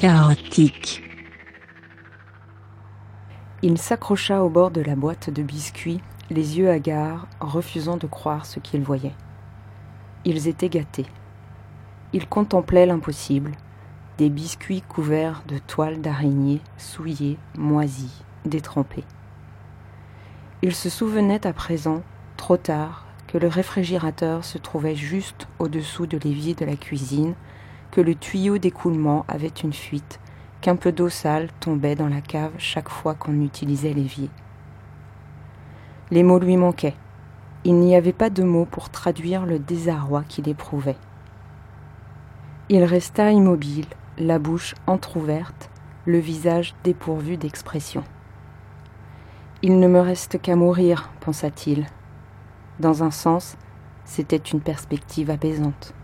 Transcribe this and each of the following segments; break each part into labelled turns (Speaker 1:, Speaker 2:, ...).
Speaker 1: Chaotique.
Speaker 2: Il s'accrocha au bord de la boîte de biscuits, les yeux hagards, refusant de croire ce qu'il voyait. Ils étaient gâtés. Il contemplait l'impossible, des biscuits couverts de toiles d'araignée, souillés, moisis, détrempés. Il se souvenait à présent, trop tard, que le réfrigérateur se trouvait juste au-dessous de l'évier de la cuisine, que le tuyau d'écoulement avait une fuite, qu'un peu d'eau sale tombait dans la cave chaque fois qu'on utilisait l'évier. Les mots lui manquaient. Il n'y avait pas de mots pour traduire le désarroi qu'il éprouvait. Il resta immobile, la bouche entr'ouverte, le visage dépourvu d'expression. Il ne me reste qu'à mourir, pensa-t-il. Dans un sens, c'était une perspective apaisante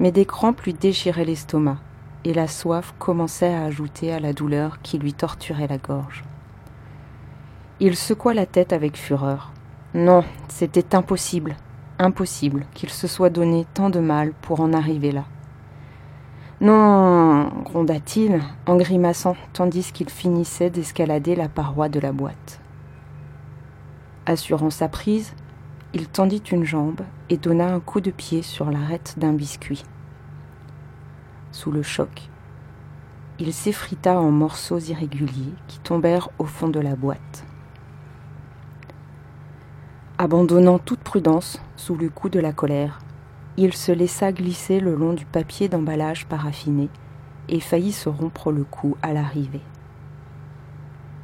Speaker 2: mais des crampes lui déchiraient l'estomac, et la soif commençait à ajouter à la douleur qui lui torturait la gorge. Il secoua la tête avec fureur. Non, c'était impossible, impossible qu'il se soit donné tant de mal pour en arriver là. Non, gronda-t-il en grimaçant tandis qu'il finissait d'escalader la paroi de la boîte. Assurant sa prise, il tendit une jambe et donna un coup de pied sur l'arête d'un biscuit. Sous le choc, il s'effrita en morceaux irréguliers qui tombèrent au fond de la boîte. Abandonnant toute prudence sous le coup de la colère, il se laissa glisser le long du papier d'emballage paraffiné et faillit se rompre le cou à l'arrivée.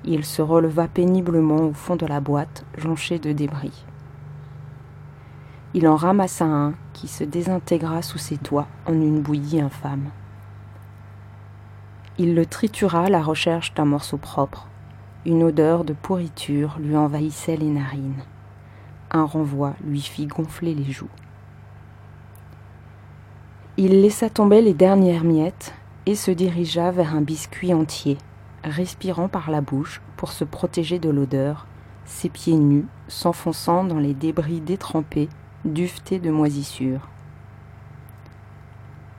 Speaker 2: Il se releva péniblement au fond de la boîte jonchée de débris. Il en ramassa un qui se désintégra sous ses doigts en une bouillie infâme. Il le tritura à la recherche d'un morceau propre. Une odeur de pourriture lui envahissait les narines. Un renvoi lui fit gonfler les joues. Il laissa tomber les dernières miettes et se dirigea vers un biscuit entier, respirant par la bouche pour se protéger de l'odeur, ses pieds nus s'enfonçant dans les débris détrempés, duvetés de moisissures.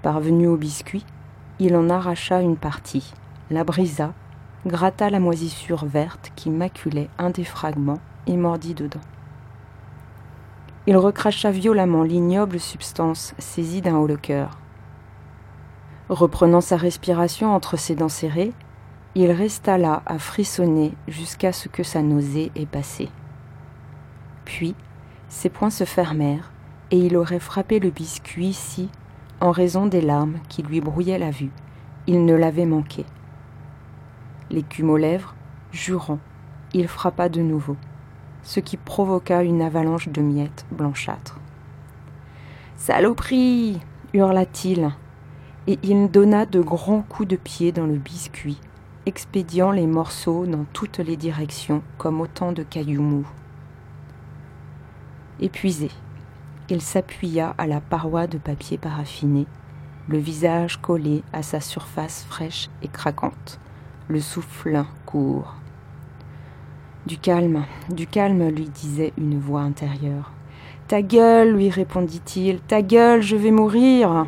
Speaker 2: Parvenu au biscuit, il en arracha une partie, la brisa, gratta la moisissure verte qui maculait un des fragments et mordit dedans. Il recracha violemment l'ignoble substance saisie d'un haut le cœur. Reprenant sa respiration entre ses dents serrées, il resta là à frissonner jusqu'à ce que sa nausée ait passé. Puis, ses poings se fermèrent et il aurait frappé le biscuit si, en raison des larmes qui lui brouillaient la vue, il ne l'avait manqué. L'écume aux lèvres, jurant, il frappa de nouveau, ce qui provoqua une avalanche de miettes blanchâtres. Saloperie hurla-t-il, et il donna de grands coups de pied dans le biscuit, expédiant les morceaux dans toutes les directions comme autant de cailloux mous. Épuisé, il s'appuya à la paroi de papier paraffiné, le visage collé à sa surface fraîche et craquante, le souffle court. Du calme, du calme, lui disait une voix intérieure. Ta gueule, lui répondit-il, ta gueule, je vais mourir.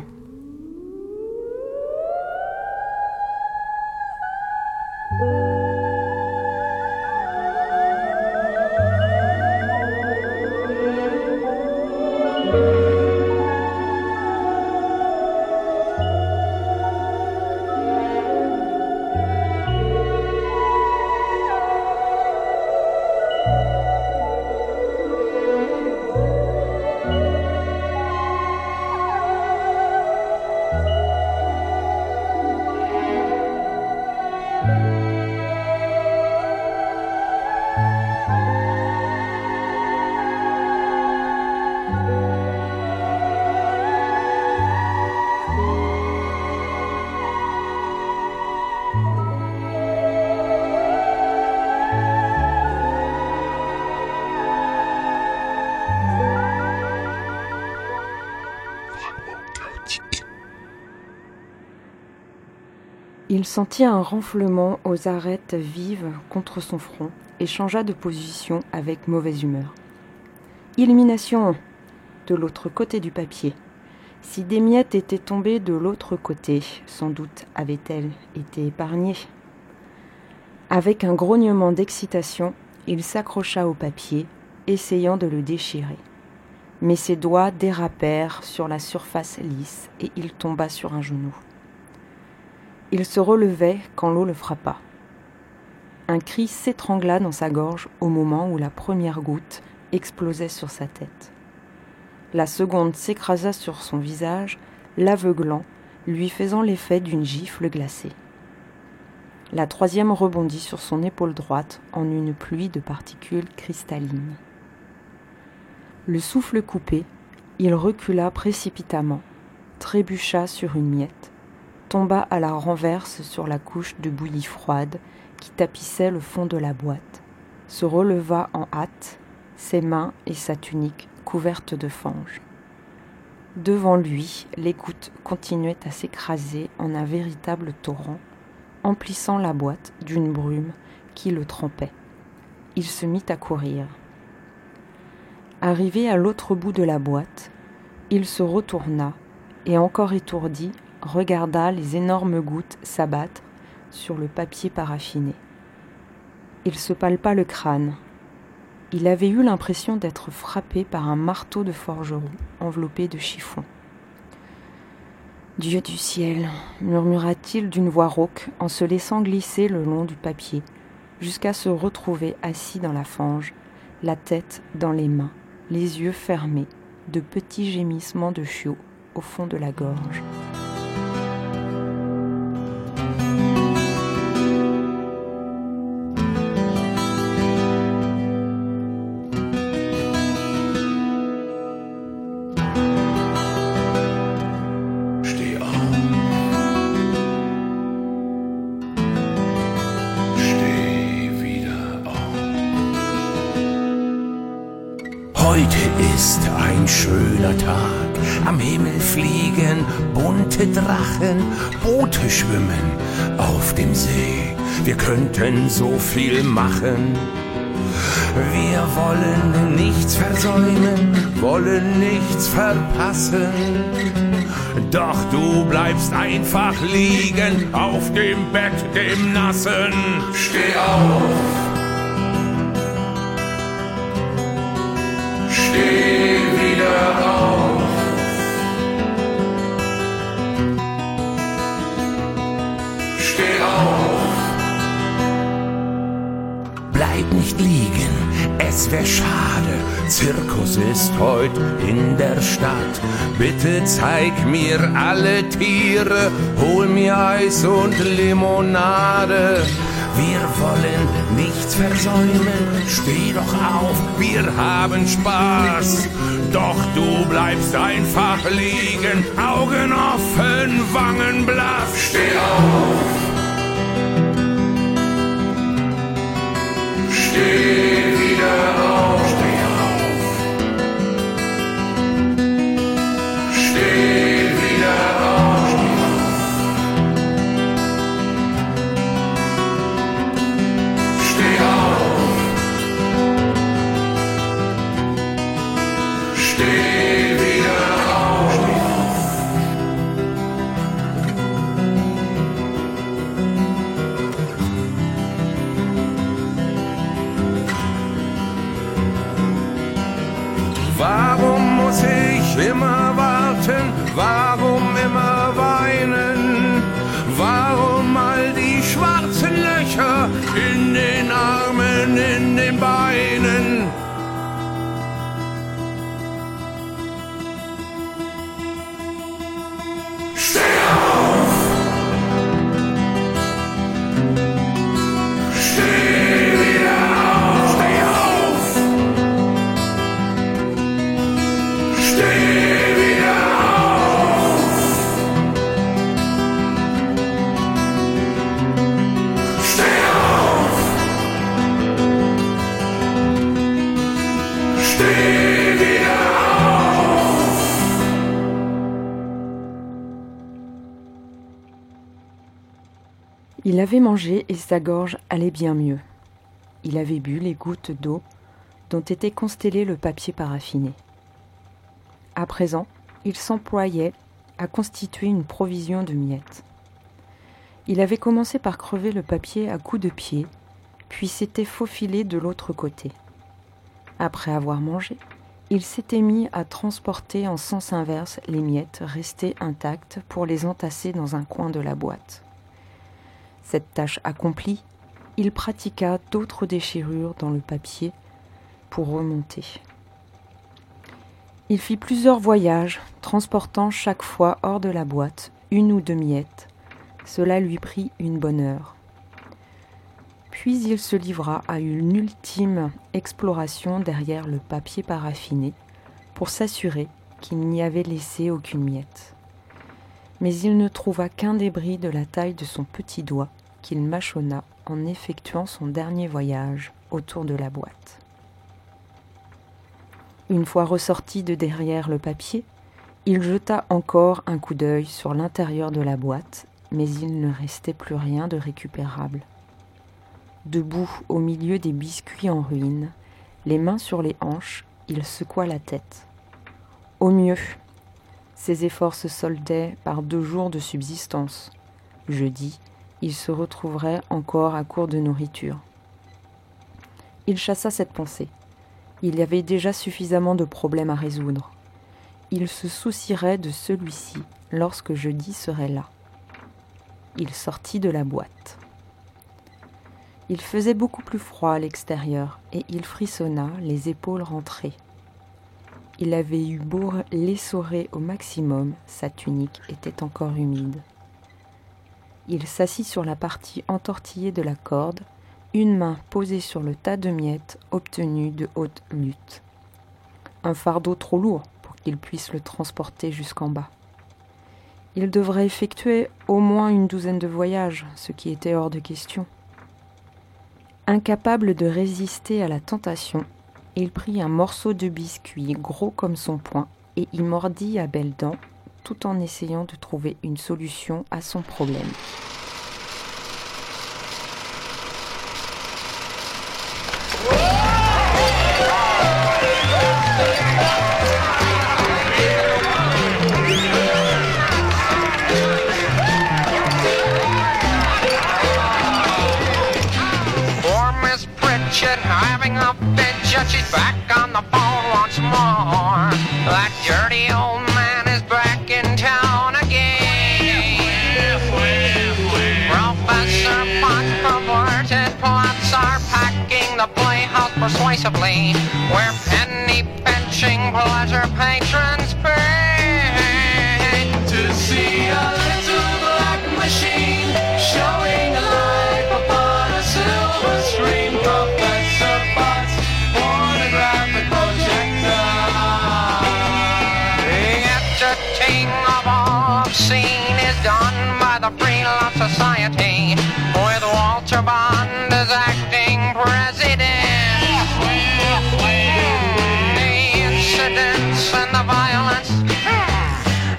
Speaker 2: Sentit un renflement aux arêtes vives contre son front et changea de position avec mauvaise humeur. Illumination de l'autre côté du papier. Si des miettes étaient tombées de l'autre côté, sans doute avaient-elles été épargnées. Avec un grognement d'excitation, il s'accrocha au papier, essayant de le déchirer. Mais ses doigts dérapèrent sur la surface lisse et il tomba sur un genou. Il se relevait quand l'eau le frappa. Un cri s'étrangla dans sa gorge au moment où la première goutte explosait sur sa tête. La seconde s'écrasa sur son visage, l'aveuglant, lui faisant l'effet d'une gifle glacée. La troisième rebondit sur son épaule droite en une pluie de particules cristallines. Le souffle coupé, il recula précipitamment, trébucha sur une miette, tomba à la renverse sur la couche de bouillie froide qui tapissait le fond de la boîte, se releva en hâte, ses mains et sa tunique couvertes de fange. Devant lui, les gouttes continuaient à s'écraser en un véritable torrent, emplissant la boîte d'une brume qui le trempait. Il se mit à courir. Arrivé à l'autre bout de la boîte, il se retourna et, encore étourdi, regarda les énormes gouttes s'abattre sur le papier paraffiné. Il se palpa le crâne. Il avait eu l'impression d'être frappé par un marteau de forgeron enveloppé de chiffon. Dieu du ciel, murmura-t-il d'une voix rauque en se laissant glisser le long du papier, jusqu'à se retrouver assis dans la fange, la tête dans les mains, les yeux fermés, de petits gémissements de chiots au fond de la gorge.
Speaker 1: Schöner Tag. Am Himmel fliegen bunte Drachen, Boote schwimmen auf dem See. Wir könnten so viel machen. Wir wollen nichts versäumen, wollen nichts verpassen. Doch du bleibst einfach liegen auf dem Bett, dem Nassen. Steh auf. Wär schade. Zirkus ist heut in der Stadt. Bitte zeig mir alle Tiere, hol mir Eis und Limonade. Wir wollen nichts versäumen, steh doch auf, wir haben Spaß. Doch du bleibst einfach liegen, Augen offen, Wangen blass. Steh auf. Steh girl. Warum muss ich immer warten? Warum
Speaker 2: Il avait mangé et sa gorge allait bien mieux. Il avait bu les gouttes d'eau dont était constellé le papier paraffiné. À présent, il s'employait à constituer une provision de miettes. Il avait commencé par crever le papier à coups de pied, puis s'était faufilé de l'autre côté. Après avoir mangé, il s'était mis à transporter en sens inverse les miettes restées intactes pour les entasser dans un coin de la boîte. Cette tâche accomplie, il pratiqua d'autres déchirures dans le papier pour remonter. Il fit plusieurs voyages, transportant chaque fois hors de la boîte une ou deux miettes. Cela lui prit une bonne heure. Puis il se livra à une ultime exploration derrière le papier paraffiné pour s'assurer qu'il n'y avait laissé aucune miette. Mais il ne trouva qu'un débris de la taille de son petit doigt qu'il mâchonna en effectuant son dernier voyage autour de la boîte. Une fois ressorti de derrière le papier, il jeta encore un coup d'œil sur l'intérieur de la boîte, mais il ne restait plus rien de récupérable. Debout au milieu des biscuits en ruine, les mains sur les hanches, il secoua la tête. Au mieux, ses efforts se soldaient par deux jours de subsistance. Jeudi, il se retrouverait encore à court de nourriture. Il chassa cette pensée. Il y avait déjà suffisamment de problèmes à résoudre. Il se soucierait de celui-ci lorsque jeudi serait là. Il sortit de la boîte. Il faisait beaucoup plus froid à l'extérieur et il frissonna, les épaules rentrées. Il avait eu beau l'essorer au maximum, sa tunique était encore humide. Il s'assit sur la partie entortillée de la corde, une main posée sur le tas de miettes obtenu de haute lutte. Un fardeau trop lourd pour qu'il puisse le transporter jusqu'en bas. Il devrait effectuer au moins une douzaine de voyages, ce qui était hors de question. Incapable de résister à la tentation, il prit un morceau de biscuit gros comme son poing et il mordit à belles dents tout en essayant de trouver une solution à son problème.
Speaker 3: She's back on the phone once more. That dirty old man is back in town again. Professor Potts perverted plots are packing the playhouse persuasively, where penny pinching pleasure patrons pay the Free Love Society, with Walter Bond as acting president. The incidents and the violence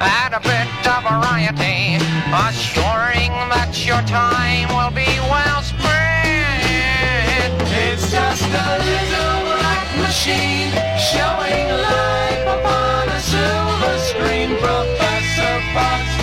Speaker 3: add a bit of variety, assuring that your time will be well spent. It's just a little black machine showing life upon a silver screen. Professor Potts,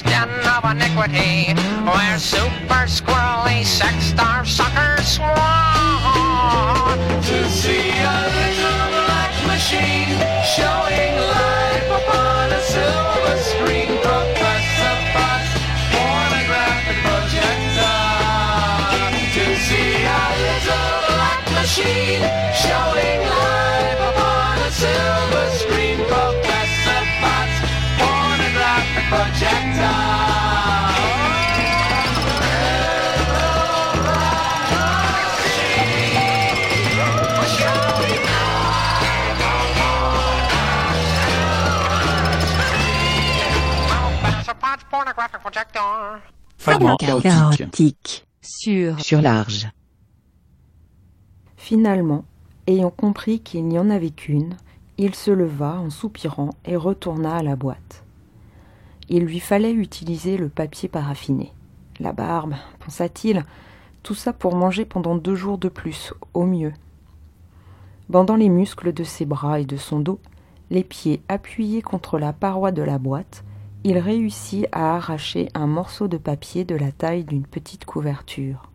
Speaker 3: den of iniquity where super squirrely sex star suckers swan. To see a little black machine showing life upon a silver screen. Professor Potts, pornographic projector. To see a little black machine showing
Speaker 4: Fragment chaotique.
Speaker 5: chaotique.
Speaker 2: Sur
Speaker 5: Sur large.
Speaker 2: Finalement, ayant compris qu'il n'y en avait qu'une, il se leva en soupirant et retourna à la boîte. Il lui fallait utiliser le papier paraffiné. La barbe, pensa-t-il, tout ça pour manger pendant deux jours de plus, au mieux. Bandant les muscles de ses bras et de son dos, les pieds appuyés contre la paroi de la boîte, il réussit à arracher un morceau de papier de la taille d'une petite couverture.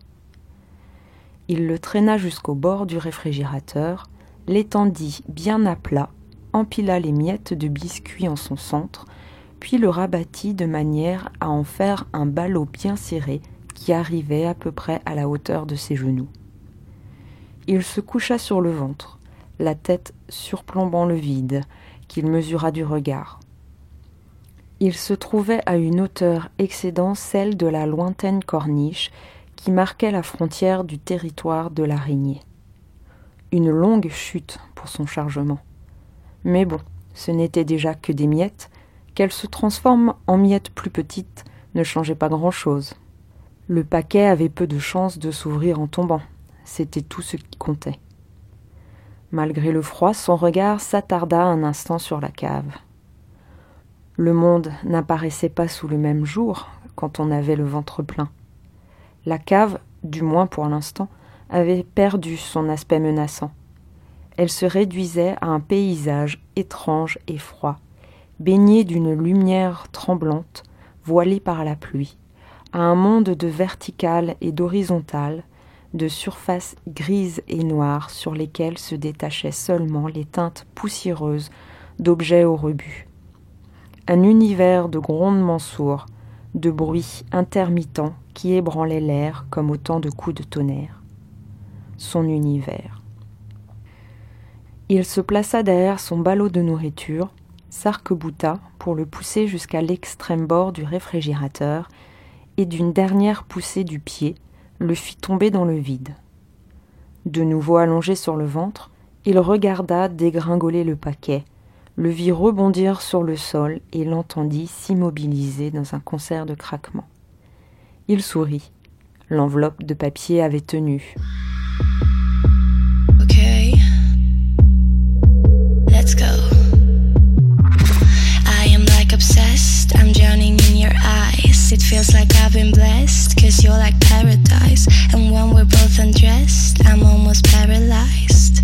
Speaker 2: Il le traîna jusqu'au bord du réfrigérateur, l'étendit bien à plat, empila les miettes de biscuit en son centre, puis le rabattit de manière à en faire un ballot bien serré qui arrivait à peu près à la hauteur de ses genoux. Il se coucha sur le ventre, la tête surplombant le vide, qu'il mesura du regard. Il se trouvait à une hauteur excédant celle de la lointaine corniche qui marquait la frontière du territoire de l'araignée. Une longue chute pour son chargement. Mais bon, ce n'était déjà que des miettes, qu'elles se transforment en miettes plus petites ne changeait pas grand-chose. Le paquet avait peu de chances de s'ouvrir en tombant, c'était tout ce qui comptait. Malgré le froid, son regard s'attarda un instant sur la cave. Le monde n'apparaissait pas sous le même jour quand on avait le ventre plein. La cave, du moins pour l'instant, avait perdu son aspect menaçant. Elle se réduisait à un paysage étrange et froid, baigné d'une lumière tremblante, voilé par la pluie, à un monde de verticales et d'horizontales, de surfaces grises et noires sur lesquelles se détachaient seulement les teintes poussiéreuses d'objets au rebut. Un univers de grondements sourds, de bruits intermittents qui ébranlaient l'air comme autant de coups de tonnerre. Son univers. Il se plaça derrière son ballot de nourriture, s'arc-bouta pour le pousser jusqu'à l'extrême bord du réfrigérateur et d'une dernière poussée du pied le fit tomber dans le vide. De nouveau allongé sur le ventre, il regarda dégringoler le paquet, le vit rebondir sur le sol et l'entendit s'immobiliser dans un concert de craquements. Il sourit. L'enveloppe de papier avait tenu.
Speaker 4: Okay. Let's go. I am like obsessed. I'm drowning in your eyes. It feels like I've been blessed. Cause you're like paradise. And when we're both undressed, I'm almost paralyzed.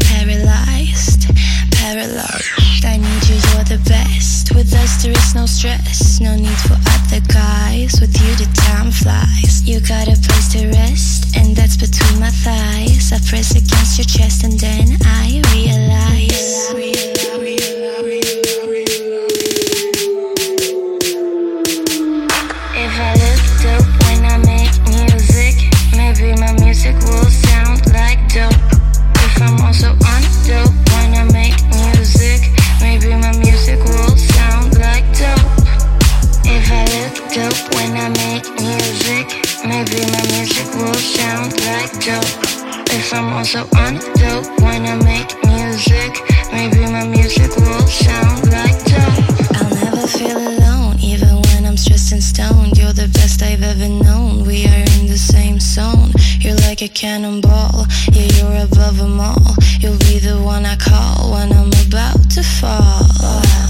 Speaker 4: Paralyzed. Paralyzed. I need you, you're the best. With us, there is no stress. No need for other guys. With you, the time flies. You got a place to rest. And that's between my thighs. I press against your chest and then I realize. If will sound like dope. If I'm also on dope when I make music, maybe my music will sound like dope. I'll never feel alone, even when I'm stressed and stoned. You're the best I've ever known. We are in the same zone. You're like a cannonball, yeah, you're above them all. You'll be the one I call when I'm about to fall.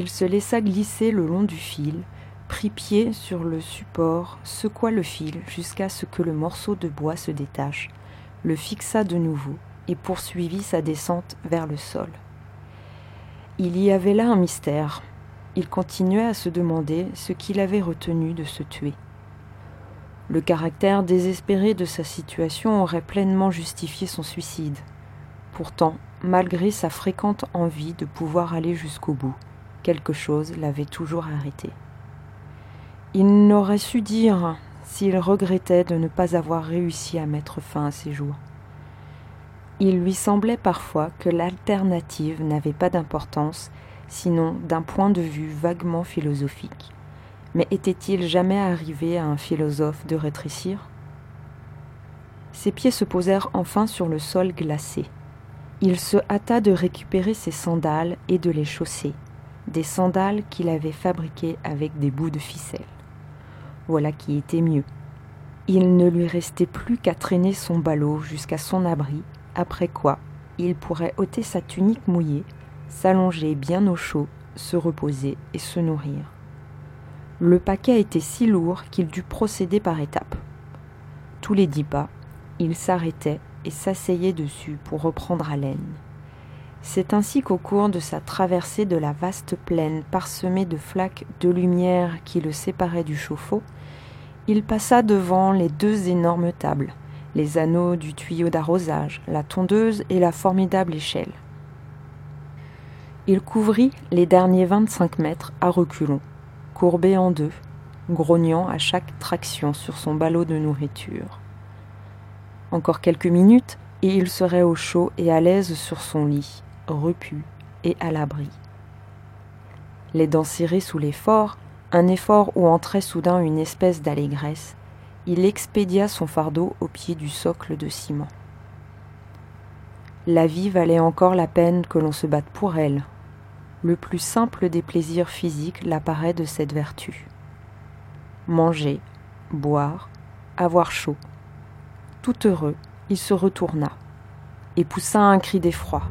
Speaker 2: Il se laissa glisser le long du fil, prit pied sur le support, secoua le fil jusqu'à ce que le morceau de bois se détache, le fixa de nouveau et poursuivit sa descente vers le sol. Il y avait là un mystère. Il continuait à se demander ce qu'il avait retenu de se tuer. Le caractère désespéré de sa situation aurait pleinement justifié son suicide. Pourtant, malgré sa fréquente envie de pouvoir aller jusqu'au bout, quelque chose l'avait toujours arrêté. Il n'aurait su dire s'il regrettait de ne pas avoir réussi à mettre fin à ses jours. Il lui semblait parfois que l'alternative n'avait pas d'importance, sinon d'un point de vue vaguement philosophique. Mais était-il jamais arrivé à un philosophe de rétrécir? Ses pieds se posèrent enfin sur le sol glacé. Il se hâta de récupérer ses sandales et de les chausser, des sandales qu'il avait fabriquées avec des bouts de ficelle. Voilà qui était mieux. Il ne lui restait plus qu'à traîner son ballot jusqu'à son abri, après quoi il pourrait ôter sa tunique mouillée, s'allonger bien au chaud, se reposer et se nourrir. Le paquet était si lourd qu'il dut procéder par étapes. Tous les dix pas, il s'arrêtait et s'asseyait dessus pour reprendre haleine. C'est ainsi qu'au cours de sa traversée de la vaste plaine parsemée de flaques de lumière qui le séparaient du chauffe-eau, il passa devant les deux énormes tables, les anneaux du tuyau d'arrosage, la tondeuse et la formidable échelle. Il couvrit les derniers vingt-cinq mètres à reculons, courbé en deux, grognant à chaque traction sur son ballot de nourriture. Encore quelques minutes, et il serait au chaud et à l'aise sur son lit, repu et à l'abri. Les dents serrées sous l'effort, un effort où entrait soudain une espèce d'allégresse, il expédia son fardeau au pied du socle de ciment. La vie valait encore la peine que l'on se batte pour elle. Le plus simple des plaisirs physiques l'apparaît de cette vertu. Manger, boire, avoir chaud. Tout heureux, il se retourna et poussa un cri d'effroi.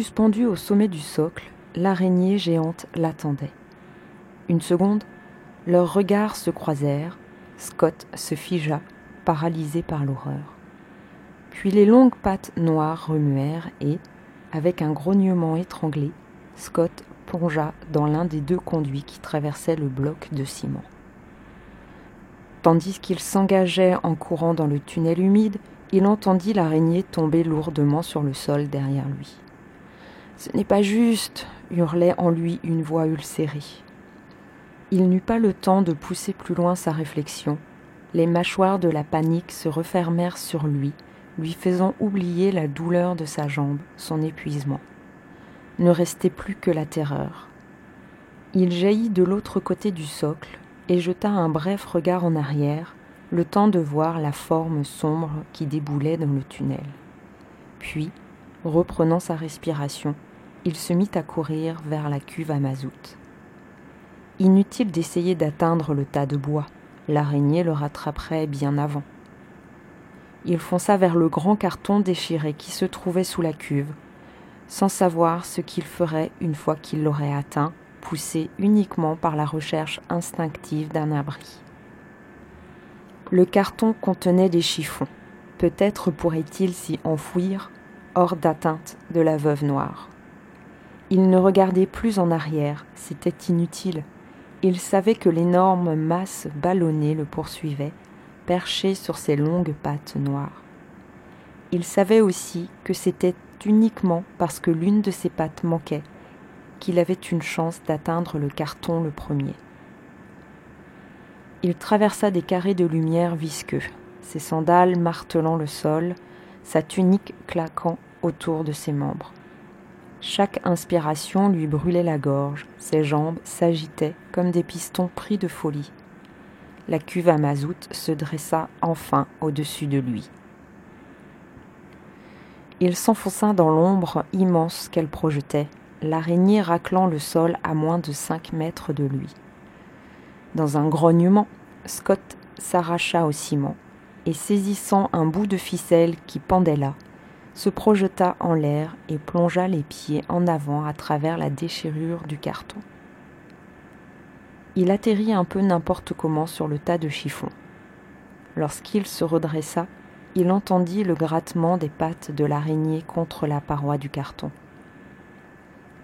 Speaker 2: Suspendue au sommet du socle, l'araignée géante l'attendait. Une seconde, leurs regards se croisèrent, Scott se figea, paralysé par l'horreur. Puis les longues pattes noires remuèrent et, avec un grognement étranglé, Scott plongea dans l'un des deux conduits qui traversaient le bloc de ciment. Tandis qu'il s'engageait en courant dans le tunnel humide, il entendit l'araignée tomber lourdement sur le sol derrière lui. Ce n'est pas juste, hurlait en lui une voix ulcérée. Il n'eut pas le temps de pousser plus loin sa réflexion. Les mâchoires de la panique se refermèrent sur lui, lui faisant oublier la douleur de sa jambe, son épuisement. Ne restait plus que la terreur. Il jaillit de l'autre côté du socle et jeta un bref regard en arrière, le temps de voir la forme sombre qui déboulait dans le tunnel. Puis, reprenant sa respiration, il se mit à courir vers la cuve à mazout. Inutile d'essayer d'atteindre le tas de bois, l'araignée le rattraperait bien avant. Il fonça vers le grand carton déchiré qui se trouvait sous la cuve, sans savoir ce qu'il ferait une fois qu'il l'aurait atteint, poussé uniquement par la recherche instinctive d'un abri. Le carton contenait des chiffons. Peut-être pourrait-il s'y enfouir, hors d'atteinte de la veuve noire. Il ne regardait plus en arrière, c'était inutile. Il savait que l'énorme masse ballonnée le poursuivait, perché sur ses longues pattes noires. Il savait aussi que c'était uniquement parce que l'une de ses pattes manquait qu'il avait une chance d'atteindre le carton le premier. Il traversa des carrés de lumière visqueux, ses sandales martelant le sol, sa tunique claquant autour de ses membres. Chaque inspiration lui brûlait la gorge, ses jambes s'agitaient comme des pistons pris de folie. La cuve à mazout se dressa enfin au-dessus de lui. Il s'enfonça dans l'ombre immense qu'elle projetait, l'araignée raclant le sol à moins de cinq mètres de lui. Dans un grognement, Scott s'arracha au ciment et saisissant un bout de ficelle qui pendait là, se projeta en l'air et plongea les pieds en avant à travers la déchirure du carton. Il atterrit un peu n'importe comment sur le tas de chiffons. Lorsqu'il se redressa, il entendit le grattement des pattes de l'araignée contre la paroi du carton.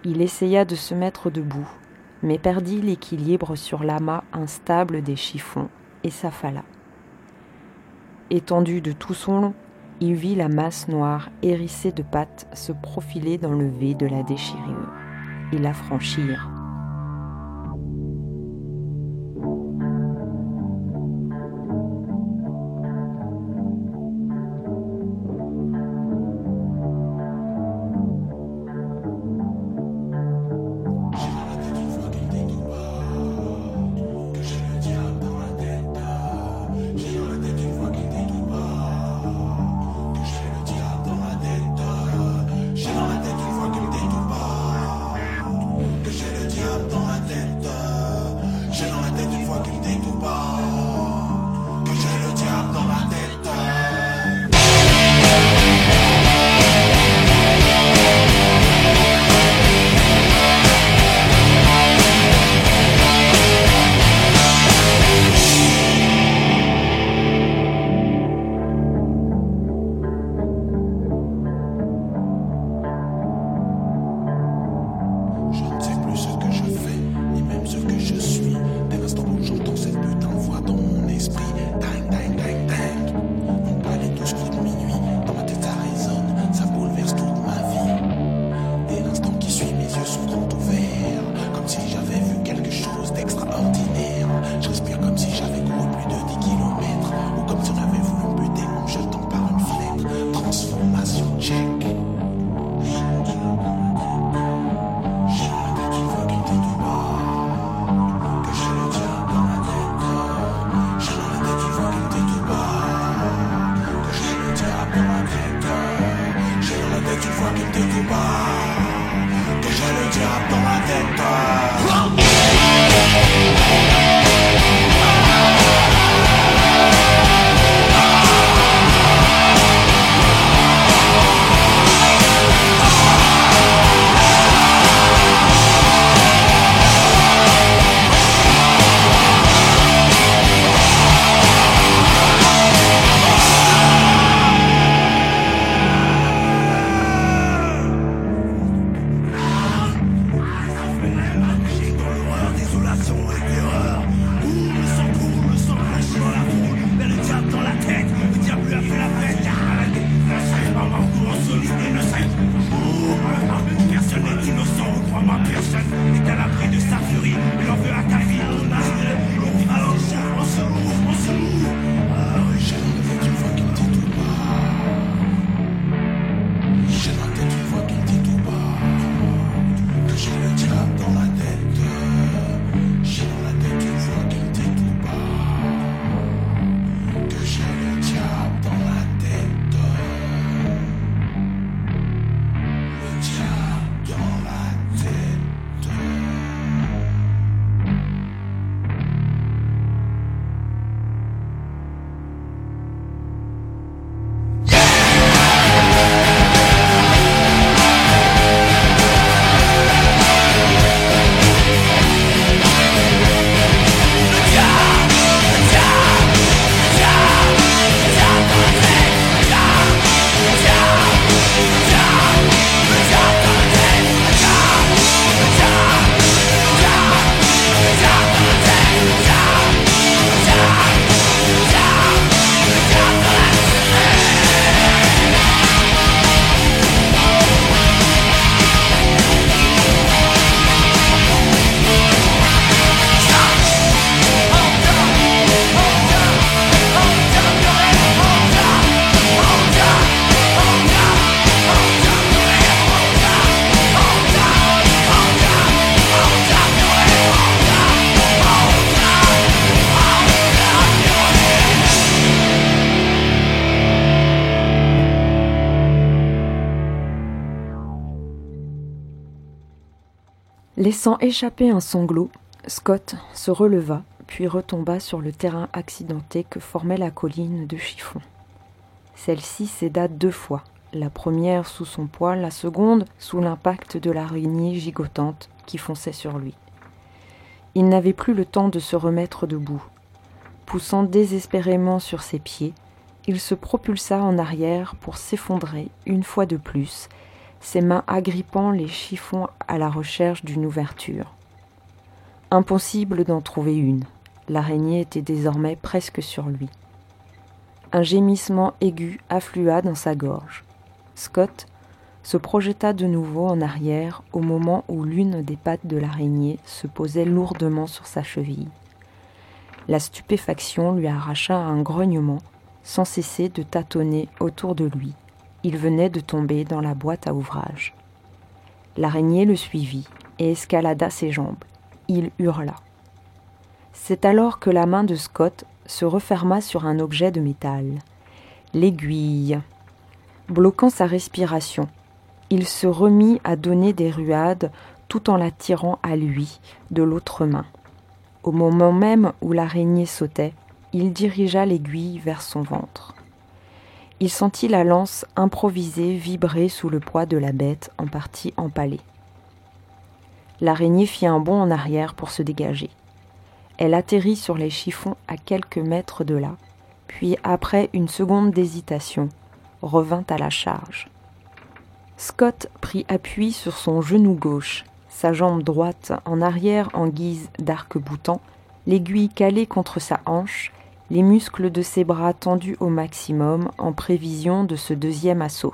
Speaker 2: Il essaya de se mettre debout, mais perdit l'équilibre sur l'amas instable des chiffons et s'affala. Étendu de tout son long, il vit la masse noire hérissée de pattes se profiler dans le V de la déchirure et la franchir. Laissant échapper un sanglot, Scott se releva, puis retomba sur le terrain accidenté que formait la colline de chiffon. Celle-ci céda deux fois, la première sous son poids, la seconde sous l'impact de l'araignée gigotante qui fonçait sur lui. Il n'avait plus le temps de se remettre debout. Poussant désespérément sur ses pieds, il se propulsa en arrière pour s'effondrer une fois de plus, ses mains agrippant les chiffons à la recherche d'une ouverture. Impossible d'en trouver une. L'araignée était désormais presque sur lui. Un gémissement aigu afflua dans sa gorge. Scott se projeta de nouveau en arrière au moment où l'une des pattes de l'araignée se posait lourdement sur sa cheville. La stupéfaction lui arracha un grognement, sans cesser de tâtonner autour de lui. Il venait de tomber dans la boîte à ouvrage. L'araignée le suivit et escalada ses jambes. Il hurla. C'est alors que la main de Scott se referma sur un objet de métal. L'aiguille. Bloquant sa respiration, il se remit à donner des ruades tout en la tirant à lui de l'autre main. Au moment même où l'araignée sautait, il dirigea l'aiguille vers son ventre. Il sentit la lance improvisée vibrer sous le poids de la bête en partie empalée. L'araignée fit un bond en arrière pour se dégager. Elle atterrit sur les chiffons à quelques mètres de là, puis après une seconde d'hésitation, revint à la charge. Scott prit appui sur son genou gauche, sa jambe droite en arrière en guise d'arc-boutant, l'aiguille calée contre sa hanche, les muscles de ses bras tendus au maximum en prévision de ce deuxième assaut.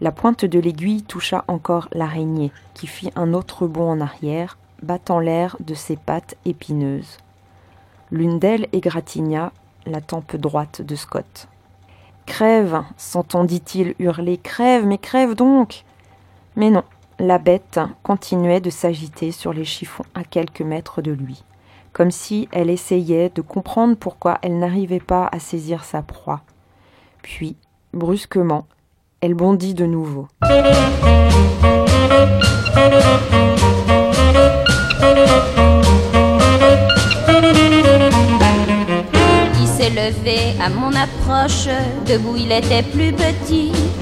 Speaker 2: La pointe de l'aiguille toucha encore l'araignée, qui fit un autre bond en arrière, battant l'air de ses pattes épineuses. L'une d'elles égratigna la tempe droite de Scott. Crève s'entendit-il hurler. Crève, mais crève donc Mais non, la bête continuait de s'agiter sur les chiffons à quelques mètres de lui, comme si elle essayait de comprendre pourquoi elle n'arrivait pas à saisir sa proie. Puis, brusquement, elle bondit de nouveau.
Speaker 5: Il s'est levé à mon approche, debout il était plus petit.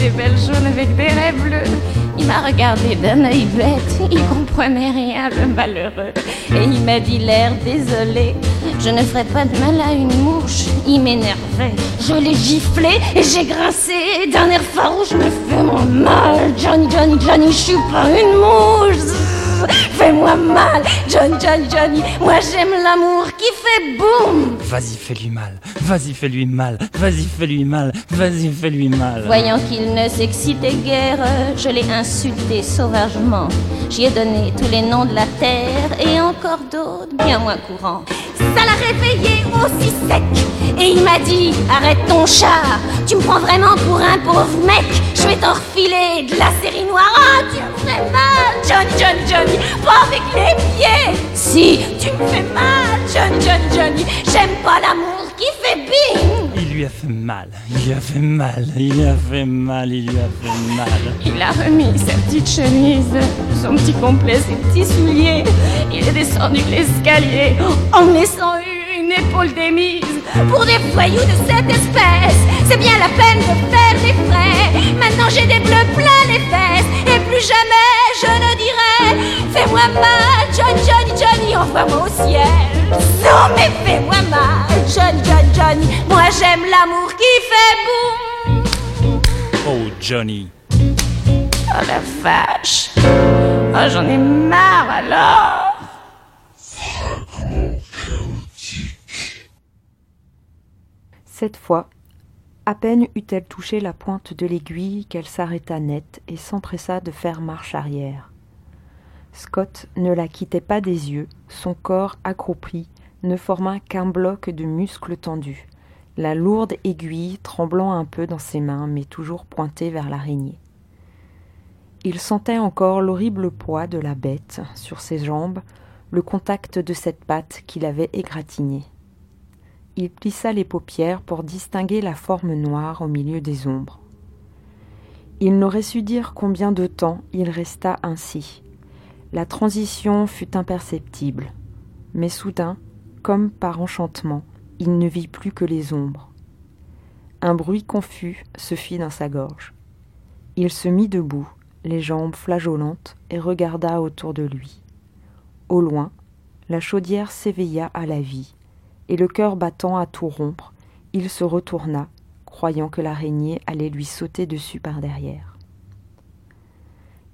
Speaker 5: des belles jaunes avec des raies bleues. Il m'a regardé d'un œil bête, il comprenait rien, le malheureux. Et il m'a dit l'air désolé, je ne ferai pas de mal à une mouche. Il m'énervait, je l'ai giflé et j'ai grincé d'un air farouche. Me fais-moi mal, Johnny, Johnny, Johnny, je suis pas une mouche. Fais-moi mal, Johnny, Johnny, Johnny, moi j'aime l'amour qui fait boum.
Speaker 6: Vas-y, fais-lui mal, vas-y, fais-lui mal, vas-y, fais-lui mal, vas-y, fais-lui mal.
Speaker 5: Voyant qu'il ne s'excitait guère, je l'ai insulté sauvagement. J'y ai donné tous les noms de la terre et encore d'autres bien moins courants. Ça l'a réveillé aussi sec et il m'a dit arrête ton chat, tu me prends vraiment pour un pauvre mec. Je vais t'en refiler de la série noire. Ah, tu me fais mal, Johnny, Johnny, Johnny, pas avec les pieds. Si tu me fais mal, Johnny, Johnny, Johnny, j'aime pas l'amour qui fait bing.
Speaker 6: Il lui a fait mal, il lui a fait mal, il lui a fait mal, il lui a fait mal.
Speaker 5: Il a remis sa petite chemise, son petit complet, ses petits souliers. Il est descendu l'escalier en me laissant une épaule démise. Pour des voyous de cette espèce, c'est bien la peine de faire des frais. Maintenant j'ai des bleus plein les fesses, et plus jamais je ne dirai Fais-moi mal, Johnny, Johnny, Johnny, envoie-moi au ciel. Non mais fais-moi mal, Johnny, Johnny, Johnny, moi j'aime l'amour qui fait boum.
Speaker 6: Oh, Johnny.
Speaker 5: Oh la vache Oh j'en ai marre alors
Speaker 2: Cette fois, à peine eut-elle touché la pointe de l'aiguille qu'elle s'arrêta net et s'empressa de faire marche arrière. Scott ne la quittait pas des yeux, son corps accroupi ne forma qu'un bloc de muscles tendus, la lourde aiguille tremblant un peu dans ses mains mais toujours pointée vers l'araignée. Il sentait encore l'horrible poids de la bête sur ses jambes, le contact de cette patte qui l'avait égratigné. Il plissa les paupières pour distinguer la forme noire au milieu des ombres. Il n'aurait su dire combien de temps il resta ainsi. La transition fut imperceptible, mais soudain, comme par enchantement, il ne vit plus que les ombres. Un bruit confus se fit dans sa gorge. Il se mit debout, les jambes flageolantes, et regarda autour de lui. Au loin, la chaudière s'éveilla à la vie, et le cœur battant à tout rompre, il se retourna, croyant que l'araignée allait lui sauter dessus par derrière.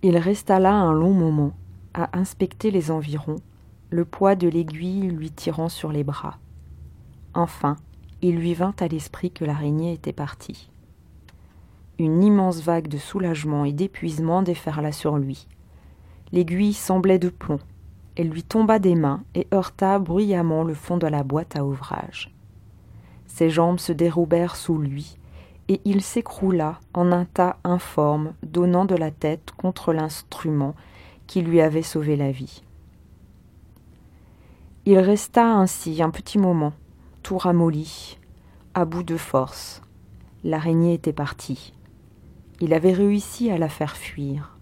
Speaker 2: Il resta là un long moment, à inspecter les environs, le poids de l'aiguille lui tirant sur les bras. Enfin, il lui vint à l'esprit que l'araignée était partie. Une immense vague de soulagement et d'épuisement déferla sur lui. L'aiguille semblait de plomb. Elle lui tomba des mains et heurta bruyamment le fond de la boîte à ouvrage. Ses jambes se déroubèrent sous lui, et il s'écroula en un tas informe, donnant de la tête contre l'instrument qui lui avait sauvé la vie. Il resta ainsi un petit moment, tout ramolli, à bout de force. L'araignée était partie. Il avait réussi à la faire fuir.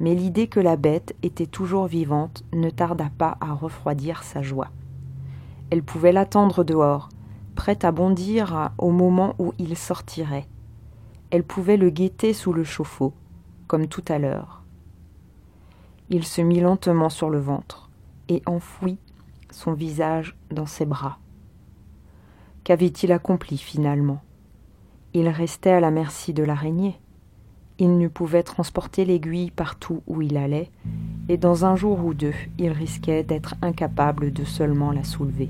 Speaker 2: Mais l'idée que la bête était toujours vivante ne tarda pas à refroidir sa joie. Elle pouvait l'attendre dehors, prête à bondir au moment où il sortirait. Elle pouvait le guetter sous le chauffe-eau, comme tout à l'heure. Il se mit lentement sur le ventre et enfouit son visage dans ses bras. Qu'avait-il accompli finalement? Il restait à la merci de l'araignée. Il ne pouvait transporter l'aiguille partout où il allait, et dans un jour ou deux, il risquait d'être incapable de seulement la soulever.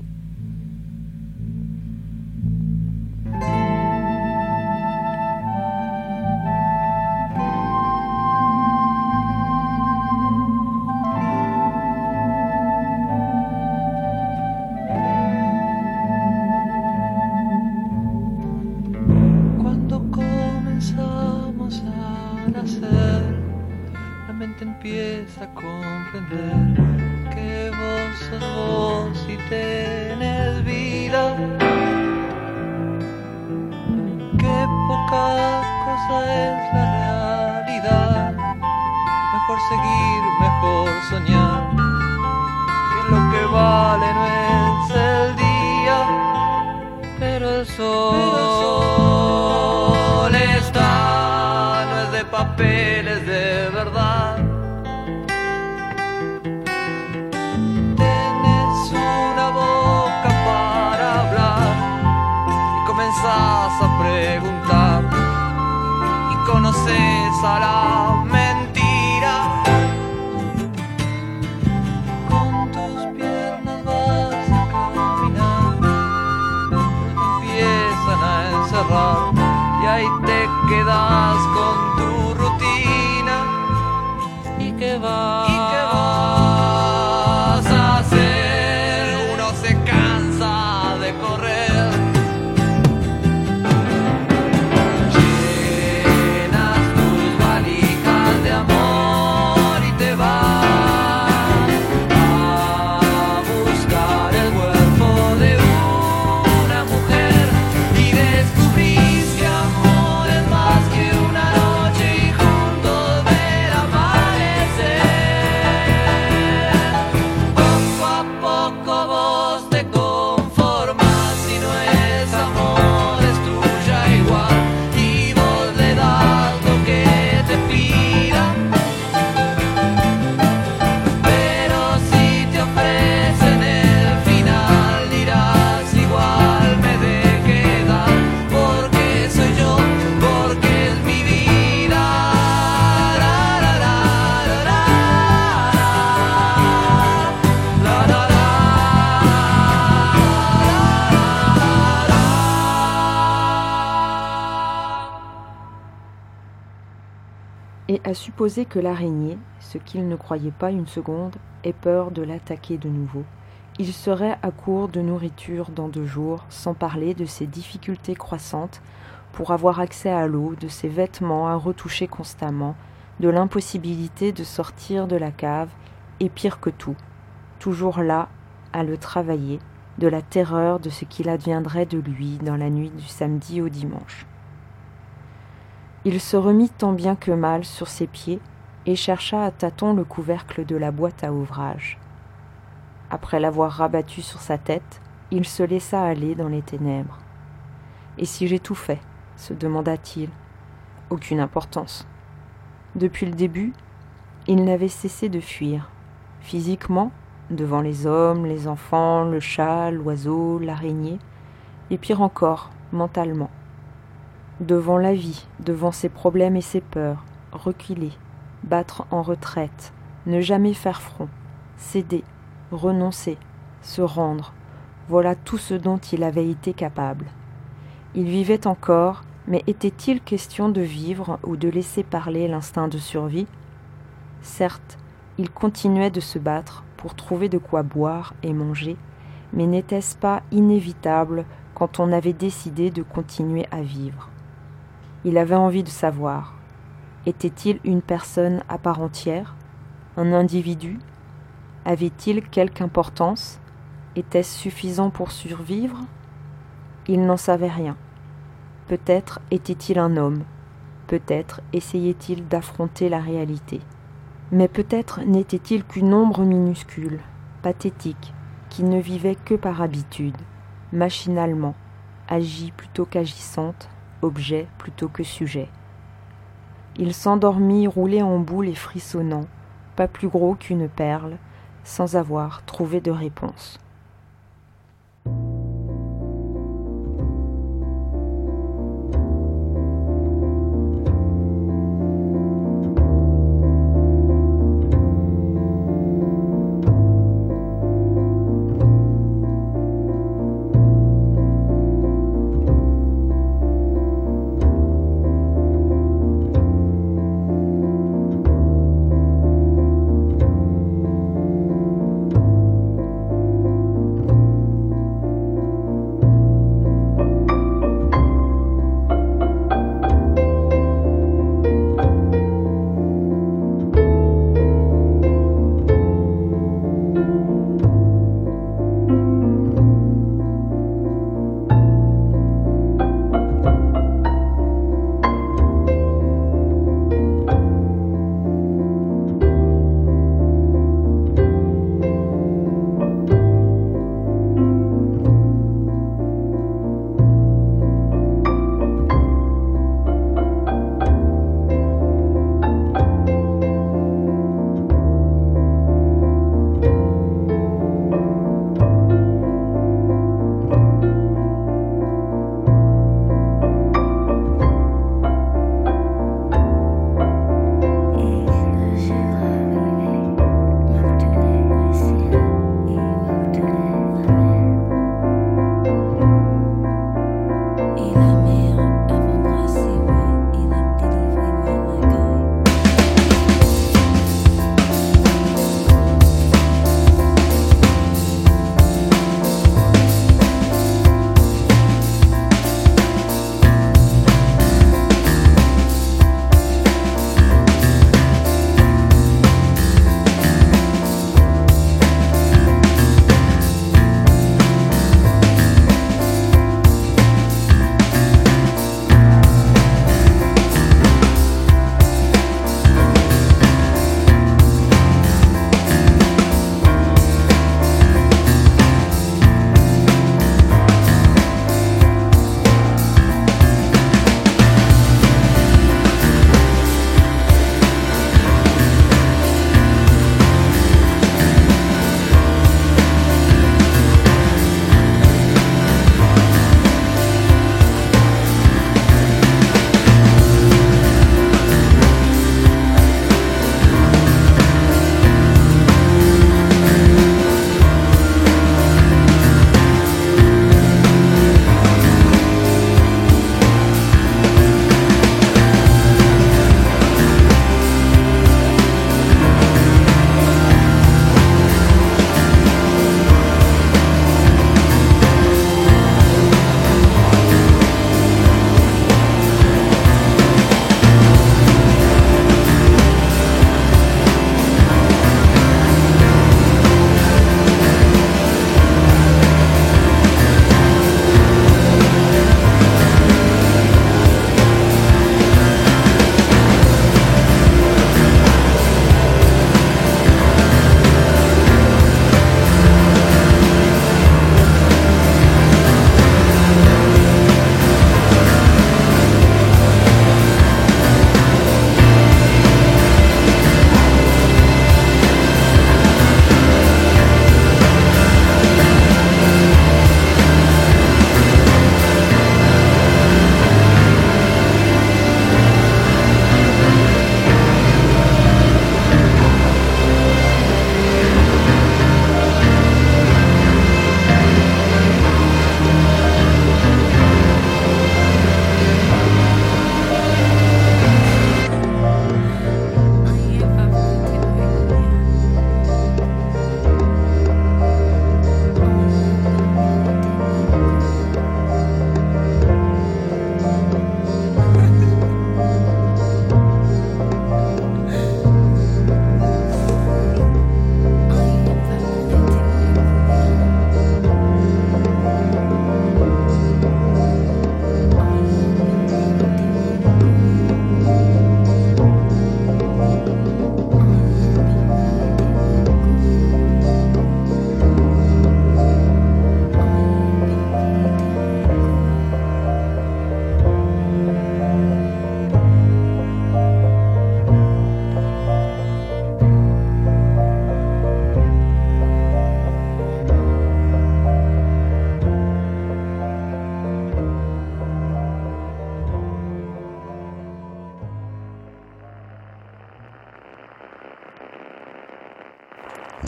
Speaker 7: salah
Speaker 2: à supposer que l'araignée, ce qu'il ne croyait pas une seconde, ait peur de l'attaquer de nouveau. Il serait à court de nourriture dans deux jours, sans parler de ses difficultés croissantes pour avoir accès à l'eau, de ses vêtements à retoucher constamment, de l'impossibilité de sortir de la cave, et pire que tout, toujours là, à le travailler, de la terreur de ce qu'il adviendrait de lui dans la nuit du samedi au dimanche. Il se remit tant bien que mal sur ses pieds et chercha à tâtons le couvercle de la boîte à ouvrage. Après l'avoir rabattu sur sa tête, il se laissa aller dans les ténèbres. Et si j'ai tout fait? se demanda-t-il. Aucune importance. Depuis le début, il n'avait cessé de fuir, physiquement, devant les hommes, les enfants, le chat, l'oiseau, l'araignée, et pire encore, mentalement. Devant la vie, devant ses problèmes et ses peurs, reculer, battre en retraite, ne jamais faire front, céder, renoncer, se rendre, voilà tout ce dont il avait été capable. Il vivait encore, mais était-il question de vivre ou de laisser parler l'instinct de survie? Certes, il continuait de se battre pour trouver de quoi boire et manger, mais n'était-ce pas inévitable quand on avait décidé de continuer à vivre? Il avait envie de savoir. Était-il une personne à part entière Un individu? Avait-il quelque importance? Était-ce suffisant pour survivre? Il n'en savait rien. Peut-être était-il un homme, peut-être essayait-il d'affronter la réalité. Mais peut-être n'était-il qu'une ombre minuscule, pathétique, qui ne vivait que par habitude, machinalement, agit plutôt qu'agissante, objet plutôt que sujet. Il s'endormit roulé en boule et frissonnant, pas plus gros qu'une perle, sans avoir trouvé de réponse.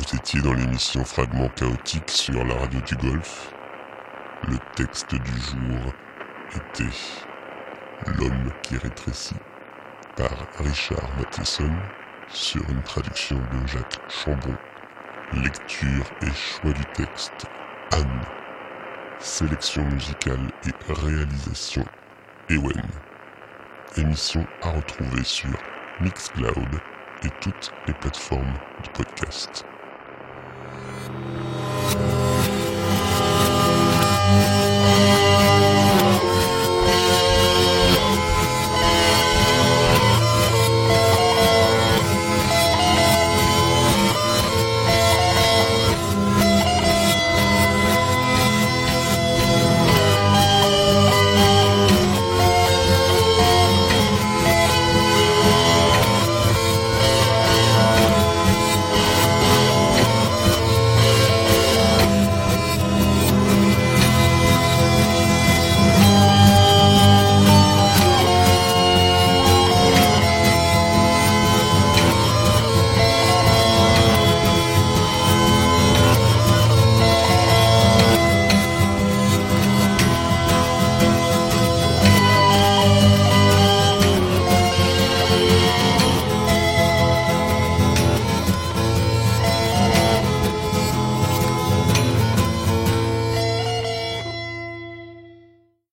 Speaker 8: Vous étiez dans l'émission Fragments chaotiques sur la radio du Golfe. Le texte du jour était L'homme qui rétrécit par Richard Matheson sur une traduction de Jacques Chambon. Lecture et choix du texte Anne. Sélection musicale et réalisation Ewen. Émission à retrouver sur Mixcloud et toutes les plateformes de podcast.